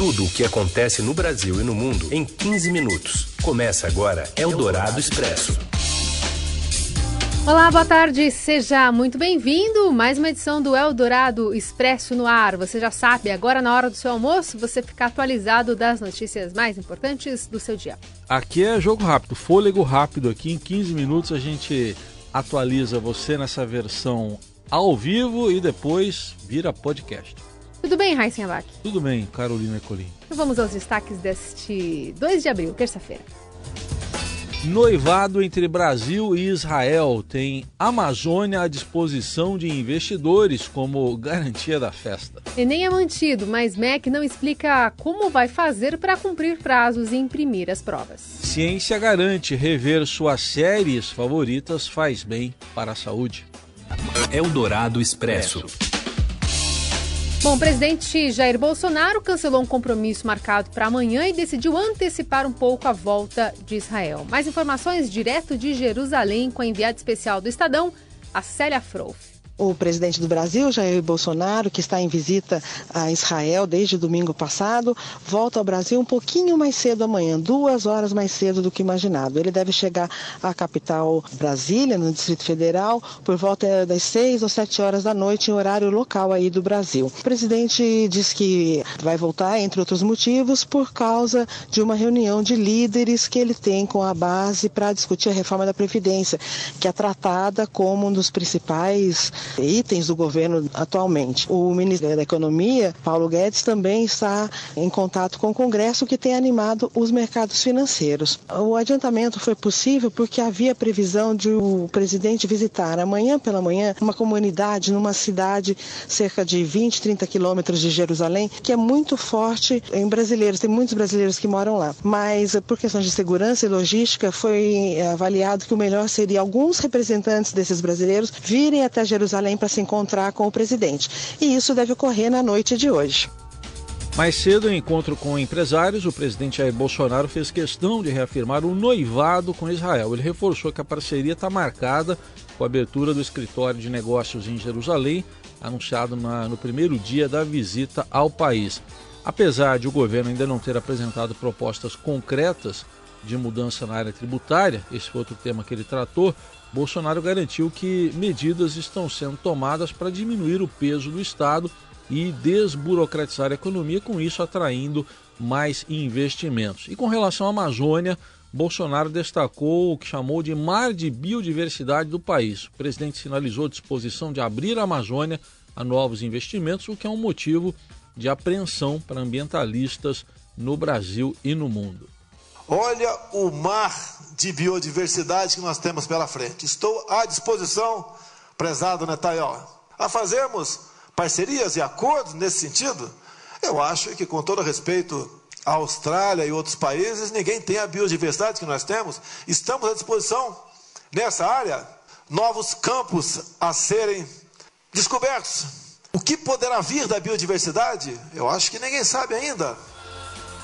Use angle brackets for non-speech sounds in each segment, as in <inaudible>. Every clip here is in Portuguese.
Tudo o que acontece no Brasil e no mundo em 15 minutos. Começa agora Eldorado Expresso. Olá, boa tarde, seja muito bem-vindo. Mais uma edição do Eldorado Expresso no ar. Você já sabe, agora na hora do seu almoço, você fica atualizado das notícias mais importantes do seu dia. Aqui é jogo rápido, fôlego rápido aqui. Em 15 minutos a gente atualiza você nessa versão ao vivo e depois vira podcast. Tudo bem, Raíssen Abac? Tudo bem, Carolina Colim. Então vamos aos destaques deste 2 de abril, terça-feira. Noivado entre Brasil e Israel tem Amazônia à disposição de investidores como garantia da festa. Enem é mantido, mas MEC não explica como vai fazer para cumprir prazos e imprimir as provas. Ciência garante rever suas séries favoritas faz bem para a saúde. Eldorado Expresso. Bom, o presidente Jair Bolsonaro cancelou um compromisso marcado para amanhã e decidiu antecipar um pouco a volta de Israel. Mais informações direto de Jerusalém com a enviada especial do Estadão, a Célia Frouf. O presidente do Brasil, Jair Bolsonaro, que está em visita a Israel desde domingo passado, volta ao Brasil um pouquinho mais cedo amanhã, duas horas mais cedo do que imaginado. Ele deve chegar à capital Brasília, no Distrito Federal, por volta das seis ou sete horas da noite, em horário local aí do Brasil. O presidente diz que vai voltar, entre outros motivos, por causa de uma reunião de líderes que ele tem com a base para discutir a reforma da Previdência, que é tratada como um dos principais itens do governo atualmente. O ministro da Economia, Paulo Guedes, também está em contato com o Congresso, que tem animado os mercados financeiros. O adiantamento foi possível porque havia previsão de o presidente visitar amanhã pela manhã uma comunidade numa cidade cerca de 20, 30 quilômetros de Jerusalém, que é muito forte em brasileiros, tem muitos brasileiros que moram lá. Mas por questões de segurança e logística, foi avaliado que o melhor seria alguns representantes desses brasileiros virem até Jerusalém Jerusalém para se encontrar com o presidente. E isso deve ocorrer na noite de hoje. Mais cedo, em encontro com empresários, o presidente Jair Bolsonaro fez questão de reafirmar o noivado com Israel. Ele reforçou que a parceria está marcada com a abertura do escritório de negócios em Jerusalém, anunciado na, no primeiro dia da visita ao país. Apesar de o governo ainda não ter apresentado propostas concretas de mudança na área tributária, esse foi outro tema que ele tratou, Bolsonaro garantiu que medidas estão sendo tomadas para diminuir o peso do Estado e desburocratizar a economia, com isso atraindo mais investimentos. E com relação à Amazônia, Bolsonaro destacou o que chamou de mar de biodiversidade do país. O presidente sinalizou disposição de abrir a Amazônia a novos investimentos, o que é um motivo de apreensão para ambientalistas no Brasil e no mundo. Olha o mar de biodiversidade que nós temos pela frente. Estou à disposição, prezado Netanyahu, a fazermos parcerias e acordos nesse sentido. Eu acho que, com todo respeito à Austrália e outros países, ninguém tem a biodiversidade que nós temos. Estamos à disposição nessa área, novos campos a serem descobertos. O que poderá vir da biodiversidade? Eu acho que ninguém sabe ainda.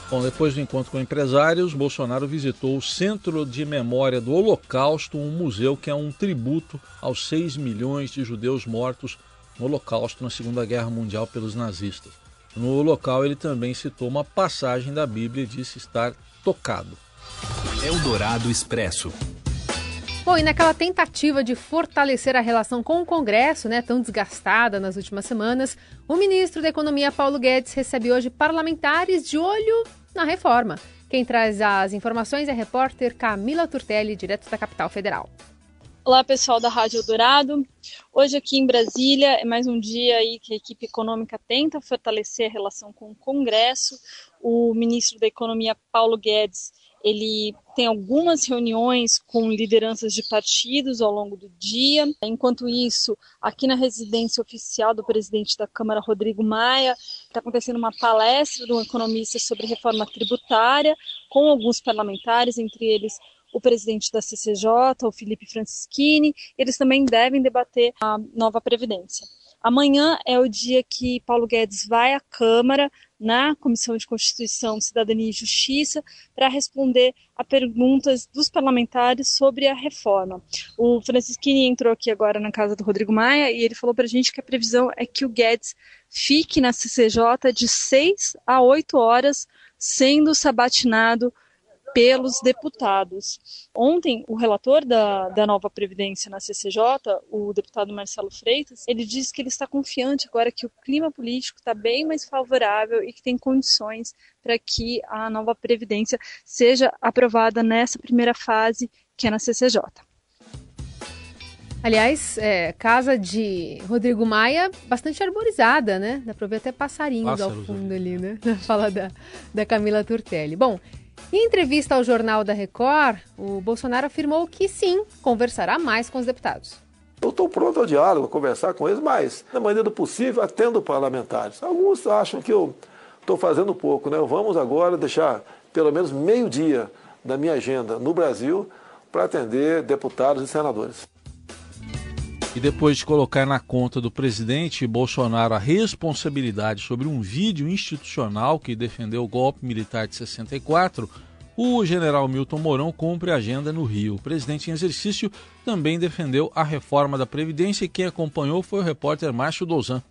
Bom, depois do encontro com empresários, Bolsonaro visitou o Centro de Memória do Holocausto, um museu que é um tributo aos 6 milhões de judeus mortos no Holocausto na Segunda Guerra Mundial pelos nazistas. No local, ele também citou uma passagem da Bíblia e disse estar tocado. Eldorado Expresso. Bom, e naquela tentativa de fortalecer a relação com o Congresso, né, tão desgastada nas últimas semanas, o ministro da Economia, Paulo Guedes, recebe hoje parlamentares de olho na reforma. Quem traz as informações é a repórter Camila Turtelli, direto da capital federal. Olá, pessoal da Rádio Dourado. Hoje aqui em Brasília é mais um dia aí que a equipe econômica tenta fortalecer a relação com o Congresso. O ministro da Economia, Paulo Guedes, ele tem algumas reuniões com lideranças de partidos ao longo do dia. Enquanto isso, aqui na residência oficial do presidente da Câmara, Rodrigo Maia, está acontecendo uma palestra de um economista sobre reforma tributária com alguns parlamentares, entre eles o presidente da CCJ, o Felipe Francischini. Eles também devem debater a nova Previdência. Amanhã é o dia que Paulo Guedes vai à Câmara na Comissão de Constituição, Cidadania e Justiça para responder a perguntas dos parlamentares sobre a reforma. O Francisquini entrou aqui agora na casa do Rodrigo Maia e ele falou para a gente que a previsão é que o Guedes fique na CCJ de 6 a 8 horas, sendo sabatinado pelos deputados. Ontem, o relator da, da nova Previdência na CCJ, o deputado Marcelo Freitas, ele disse que ele está confiante agora que o clima político está bem mais favorável e que tem condições para que a nova Previdência seja aprovada nessa primeira fase, que é na CCJ. Aliás, é, casa de Rodrigo Maia, bastante arborizada, né? Dá para ver até passarinhos Pássaros ao fundo ali, né? Na <laughs> fala da, da Camila Turtelli. Bom, em entrevista ao Jornal da Record, o Bolsonaro afirmou que sim, conversará mais com os deputados. Eu estou pronto ao diálogo, a conversar com eles, mas, na maneira do possível, atendo parlamentares. Alguns acham que eu estou fazendo pouco, né? Vamos agora deixar pelo menos meio dia da minha agenda no Brasil para atender deputados e senadores. E depois de colocar na conta do presidente Bolsonaro a responsabilidade sobre um vídeo institucional que defendeu o golpe militar de 64, o general Milton Mourão cumpre a agenda no Rio. O presidente em exercício também defendeu a reforma da Previdência e quem acompanhou foi o repórter Márcio Dozan.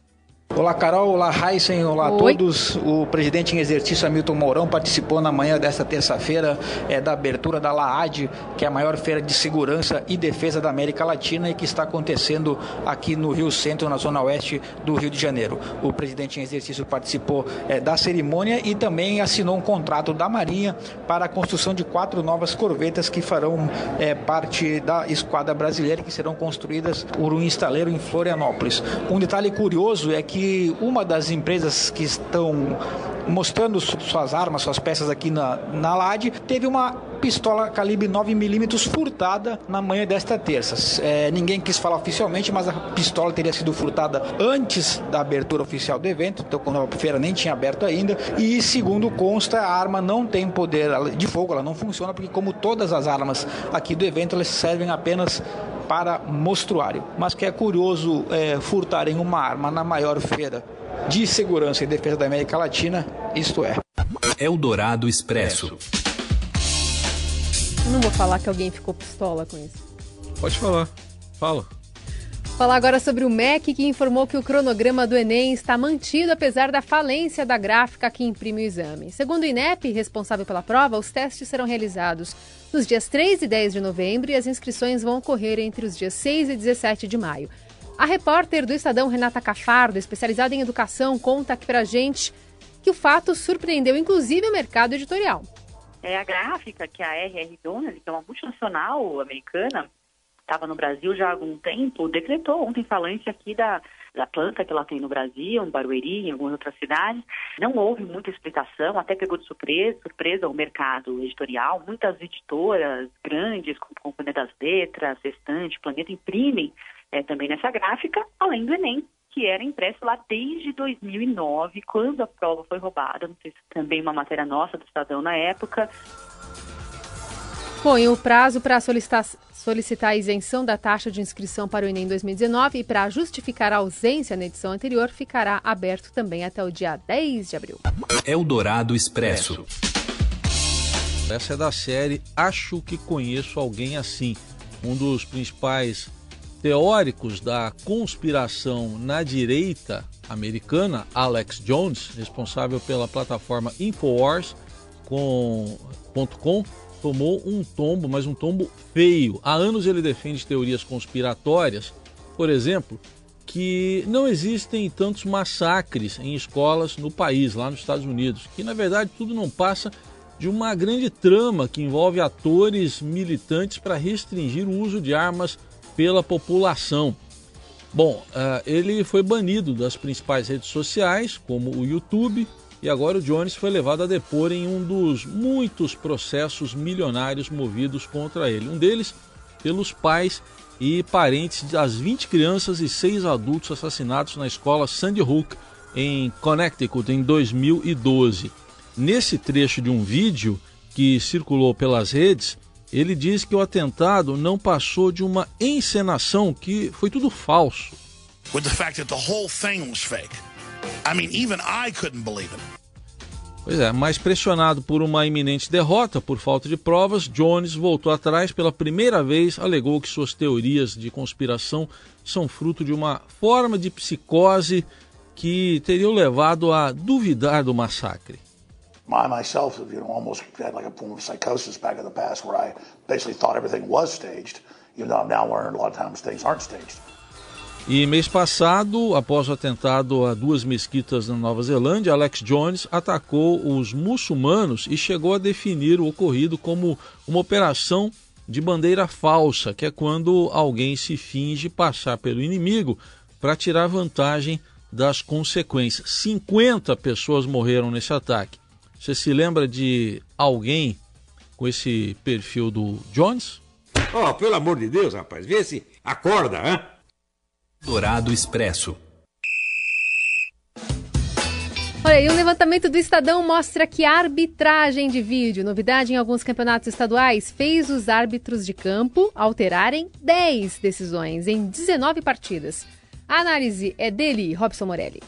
Olá, Carol. Olá, Heisen. Olá a todos. O presidente em exercício, Hamilton Mourão, participou na manhã desta terça-feira é, da abertura da LAAD, que é a maior feira de segurança e defesa da América Latina e que está acontecendo aqui no Rio Centro, na zona oeste do Rio de Janeiro. O presidente em exercício participou é, da cerimônia e também assinou um contrato da Marinha para a construção de quatro novas corvetas que farão é, parte da esquadra brasileira que serão construídas por um estaleiro em Florianópolis. Um detalhe curioso é que que uma das empresas que estão mostrando suas armas, suas peças aqui na, na LAD, teve uma pistola calibre 9mm furtada na manhã desta terça. É, ninguém quis falar oficialmente, mas a pistola teria sido furtada antes da abertura oficial do evento, então quando a feira nem tinha aberto ainda. E segundo consta, a arma não tem poder de fogo, ela não funciona, porque como todas as armas aqui do evento, elas servem apenas para mostruário. Mas que é curioso é, furtarem uma arma na maior feira de segurança e defesa da América Latina, isto é. Eldorado Expresso. Não vou falar que alguém ficou pistola com isso. Pode falar. Fala. Falar agora sobre o MEC, que informou que o cronograma do Enem está mantido apesar da falência da gráfica que imprime o exame. Segundo o INEP, responsável pela prova, os testes serão realizados nos dias 3 e 10 de novembro e as inscrições vão ocorrer entre os dias 6 e 17 de maio. A repórter do Estadão, Renata Cafardo, especializada em educação, conta aqui pra gente que o fato surpreendeu inclusive o mercado editorial. É a gráfica que a R.R. Donald, que é uma multinacional americana, estava no Brasil já há algum tempo, decretou ontem falante aqui da, da planta que ela tem no Brasil, em Barueri, em algumas outras cidades. Não houve muita explicação, até pegou de surpresa, surpresa o mercado editorial. Muitas editoras grandes, como Companhia das Letras, Sextante, Planeta, imprimem é, também nessa gráfica, além do Enem, que era impresso lá desde 2009, quando a prova foi roubada. Não sei se também uma matéria nossa do Estadão na época. Bom, e o prazo para solicitar, solicitar a isenção da taxa de inscrição para o Enem 2019 e para justificar a ausência na edição anterior ficará aberto também até o dia 10 de abril. Eldorado Expresso. Essa é da série Acho que Conheço Alguém Assim. Um dos principais teóricos da conspiração na direita americana, Alex Jones, responsável pela plataforma Infowars.com, tomou um tombo, mas um tombo feio. Há anos ele defende teorias conspiratórias, por exemplo, que não existem tantos massacres em escolas no país, lá nos Estados Unidos, que na verdade tudo não passa de uma grande trama que envolve atores militantes para restringir o uso de armas pela população. Bom, uh, ele foi banido das principais redes sociais, como o YouTube, e agora o Jones foi levado a depor em um dos muitos processos milionários movidos contra ele. Um deles pelos pais e parentes das 20 crianças e 6 adultos assassinados na escola Sandy Hook, em Connecticut, em 2012. Nesse trecho de um vídeo que circulou pelas redes, ele diz que o atentado não passou de uma encenação que foi tudo falso. With the fact that the whole thing was fake. I mean, even I couldn't believe it. Pois é, mas pressionado por uma iminente derrota por falta de provas, Jones voltou atrás pela primeira vez, alegou que suas teorias de conspiração são fruto de uma forma de psicose que teria o levado a duvidar do massacre. I myself, you know, almost had like a form of psychosis back in the past where I basically thought everything was staged, even though I've now learned a lot of times things aren't staged. E mês passado, após o atentado a duas mesquitas na Nova Zelândia, Alex Jones atacou os muçulmanos e chegou a definir o ocorrido como uma operação de bandeira falsa, que é quando alguém se finge passar pelo inimigo para tirar vantagem das consequências. 50 pessoas morreram nesse ataque. Você se lembra de alguém com esse perfil do Jones? Oh, pelo amor de Deus, rapaz, vê se acorda, hein? Dourado Expresso. Olha, e um levantamento do Estadão mostra que a arbitragem de vídeo, novidade em alguns campeonatos estaduais, fez os árbitros de campo alterarem 10 decisões em 19 partidas. A análise é dele, Robson Morelli.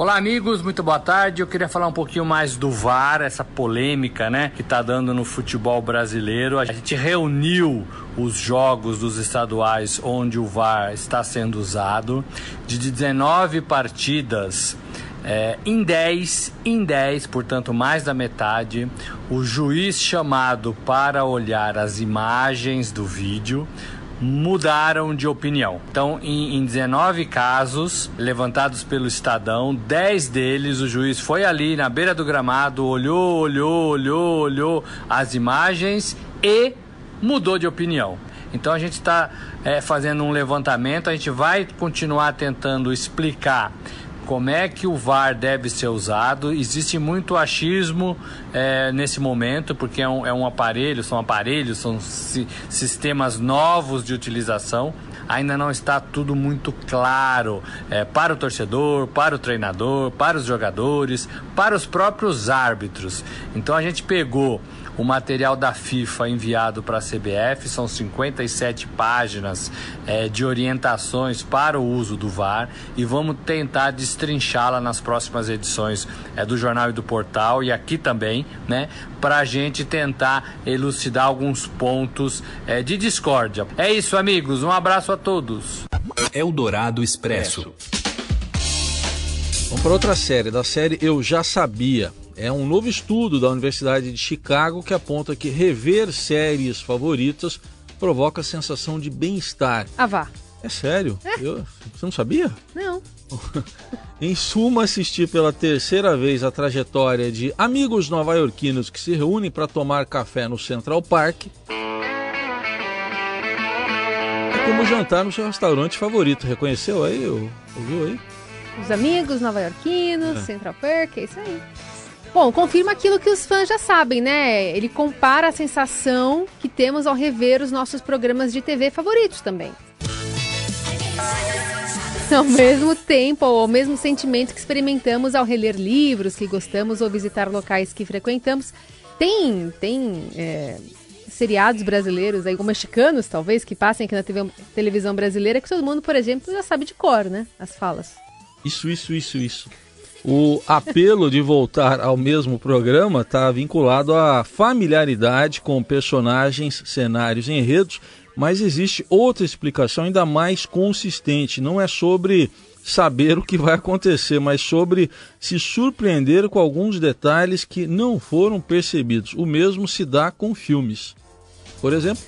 Olá, amigos, muito boa tarde. Eu queria falar um pouquinho mais do VAR, essa polêmica, né, que tá dando no futebol brasileiro. A gente reuniu os jogos dos estaduais onde o VAR está sendo usado. De 19 partidas, é, em 10, em 10, portanto mais da metade, o juiz chamado para olhar as imagens do vídeo mudaram de opinião. Então, em, em 19 casos levantados pelo Estadão, 10 deles o juiz foi ali na beira do gramado, olhou, olhou, olhou, olhou as imagens e mudou de opinião. Então a gente está é, fazendo um levantamento, a gente vai continuar tentando explicar como é que o VAR deve ser usado. Existe muito achismo é, nesse momento, porque é um, é um aparelho, são aparelhos, são si, sistemas novos de utilização. Ainda não está tudo muito claro é, para o torcedor, para o treinador, para os jogadores, para os próprios árbitros. Então a gente pegou o material da FIFA enviado para a CBF, são 57 páginas é, de orientações para o uso do VAR e vamos tentar destrinchá-la nas próximas edições é, do jornal e do portal e aqui também, né, para a gente tentar elucidar alguns pontos é, de discórdia. É isso, amigos. Um abraço a todos. Eldorado Expresso. Vamos para outra série, da série Eu Já Sabia. É um novo estudo da Universidade de Chicago que aponta que rever séries favoritas provoca sensação de bem-estar. Ah, vá. É sério? É. Eu, você não sabia? Não. <laughs> em suma, assistir pela terceira vez a trajetória de amigos nova-iorquinos que se reúnem para tomar café no Central Park. É como jantar no seu restaurante favorito. Reconheceu aí? Ouviu aí? Os amigos nova-iorquinos, é. Central Park, é isso aí. Bom, confirma aquilo que os fãs já sabem, né? Ele compara a sensação que temos ao rever os nossos programas de TV favoritos também. <laughs> Ao mesmo tempo, ou ao mesmo sentimento que experimentamos ao reler livros que gostamos ou visitar locais que frequentamos. Tem, tem é, seriados brasileiros, aí, ou mexicanos talvez, que passem aqui na TV, televisão brasileira, que todo mundo, por exemplo, já sabe de cor, né? As falas. Isso, isso, isso, isso. O apelo de voltar ao mesmo programa está vinculado à familiaridade com personagens, cenários e enredos, mas existe outra explicação ainda mais consistente. Não é sobre saber o que vai acontecer, mas sobre se surpreender com alguns detalhes que não foram percebidos. O mesmo se dá com filmes. Por exemplo.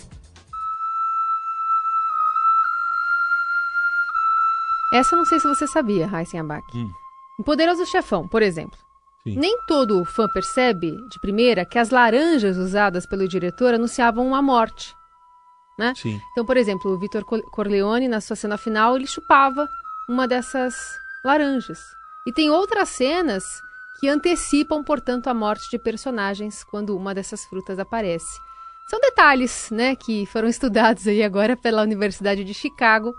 Essa eu não sei se você sabia, Heisen Abak. Hum. Em Poderoso Chefão, por exemplo. Sim. Nem todo fã percebe, de primeira, que as laranjas usadas pelo diretor anunciavam a morte. Né? Sim. Então, por exemplo, o Vitor Corleone, na sua cena final, ele chupava uma dessas laranjas. E tem outras cenas que antecipam, portanto, a morte de personagens quando uma dessas frutas aparece. São detalhes, né, que foram <laughs> estudados aí agora pela Universidade de Chicago.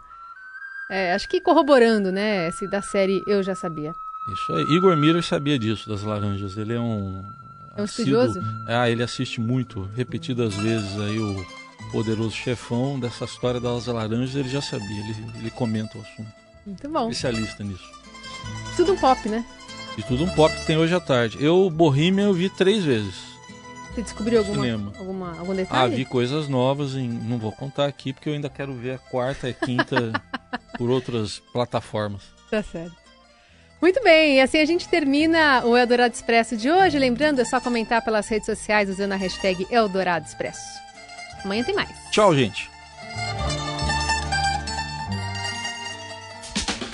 É, acho que corroborando, né, esse da série Eu Já Sabia. Isso aí. Igor Miller sabia disso, das laranjas. Ele é um. É um estudioso? Ah, ele assiste muito, repetidas vezes aí o poderoso chefão dessa história das laranjas, ele já sabia, ele, ele comenta o assunto. Muito bom. Especialista nisso. Tudo um pop, né? De tudo um pop que tem hoje à tarde. Eu, Bohemian, eu vi três vezes. Você descobriu alguma, alguma, algum detalhe? Ah, vi coisas novas, em, não vou contar aqui porque eu ainda quero ver a quarta e quinta <laughs> por outras plataformas. Tá certo. Muito bem, e assim a gente termina o Eldorado Expresso de hoje. Lembrando, é só comentar pelas redes sociais usando a hashtag Eldorado Expresso. Amanhã tem mais. Tchau, gente.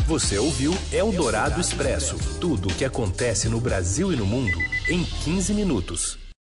Você ouviu Eldorado Expresso tudo o que acontece no Brasil e no mundo em 15 minutos.